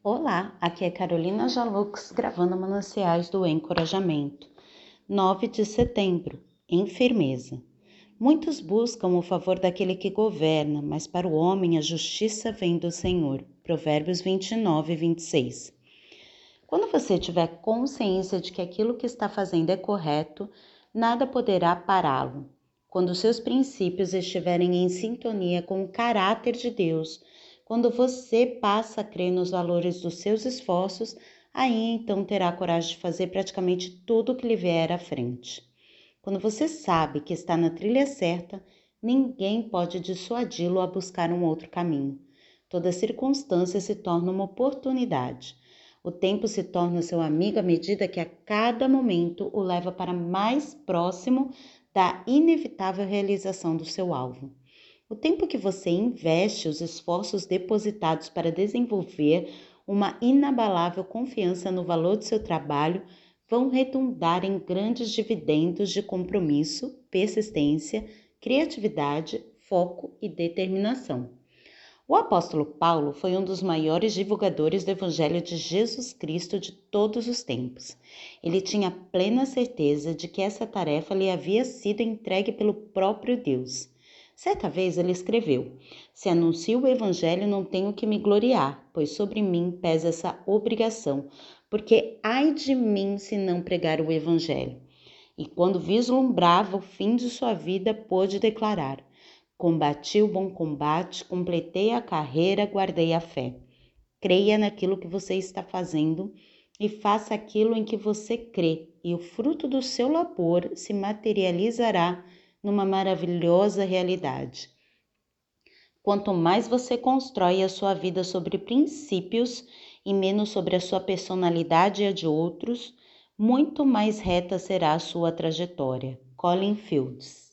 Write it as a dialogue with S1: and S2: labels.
S1: Olá, aqui é Carolina Jalux gravando Mananciais do Encorajamento. 9 de setembro, em firmeza. Muitos buscam o favor daquele que governa, mas para o homem a justiça vem do Senhor. Provérbios 29, 26. Quando você tiver consciência de que aquilo que está fazendo é correto, nada poderá pará-lo. Quando seus princípios estiverem em sintonia com o caráter de Deus, quando você passa a crer nos valores dos seus esforços, aí então terá coragem de fazer praticamente tudo o que lhe vier à frente. Quando você sabe que está na trilha certa, ninguém pode dissuadi-lo a buscar um outro caminho. Toda circunstância se torna uma oportunidade. O tempo se torna seu amigo à medida que a cada momento o leva para mais próximo da inevitável realização do seu alvo. O tempo que você investe os esforços depositados para desenvolver uma inabalável confiança no valor do seu trabalho vão redundar em grandes dividendos de compromisso, persistência, criatividade, foco e determinação. O apóstolo Paulo foi um dos maiores divulgadores do Evangelho de Jesus Cristo de todos os tempos. Ele tinha plena certeza de que essa tarefa lhe havia sido entregue pelo próprio Deus. Certa vez ele escreveu: Se anuncio o evangelho, não tenho que me gloriar, pois sobre mim pesa essa obrigação, porque ai de mim se não pregar o evangelho. E quando vislumbrava o fim de sua vida, pôde declarar: Combati o bom combate, completei a carreira, guardei a fé. Creia naquilo que você está fazendo e faça aquilo em que você crê, e o fruto do seu labor se materializará numa maravilhosa realidade. Quanto mais você constrói a sua vida sobre princípios e menos sobre a sua personalidade e a de outros, muito mais reta será a sua trajetória. Colin Fields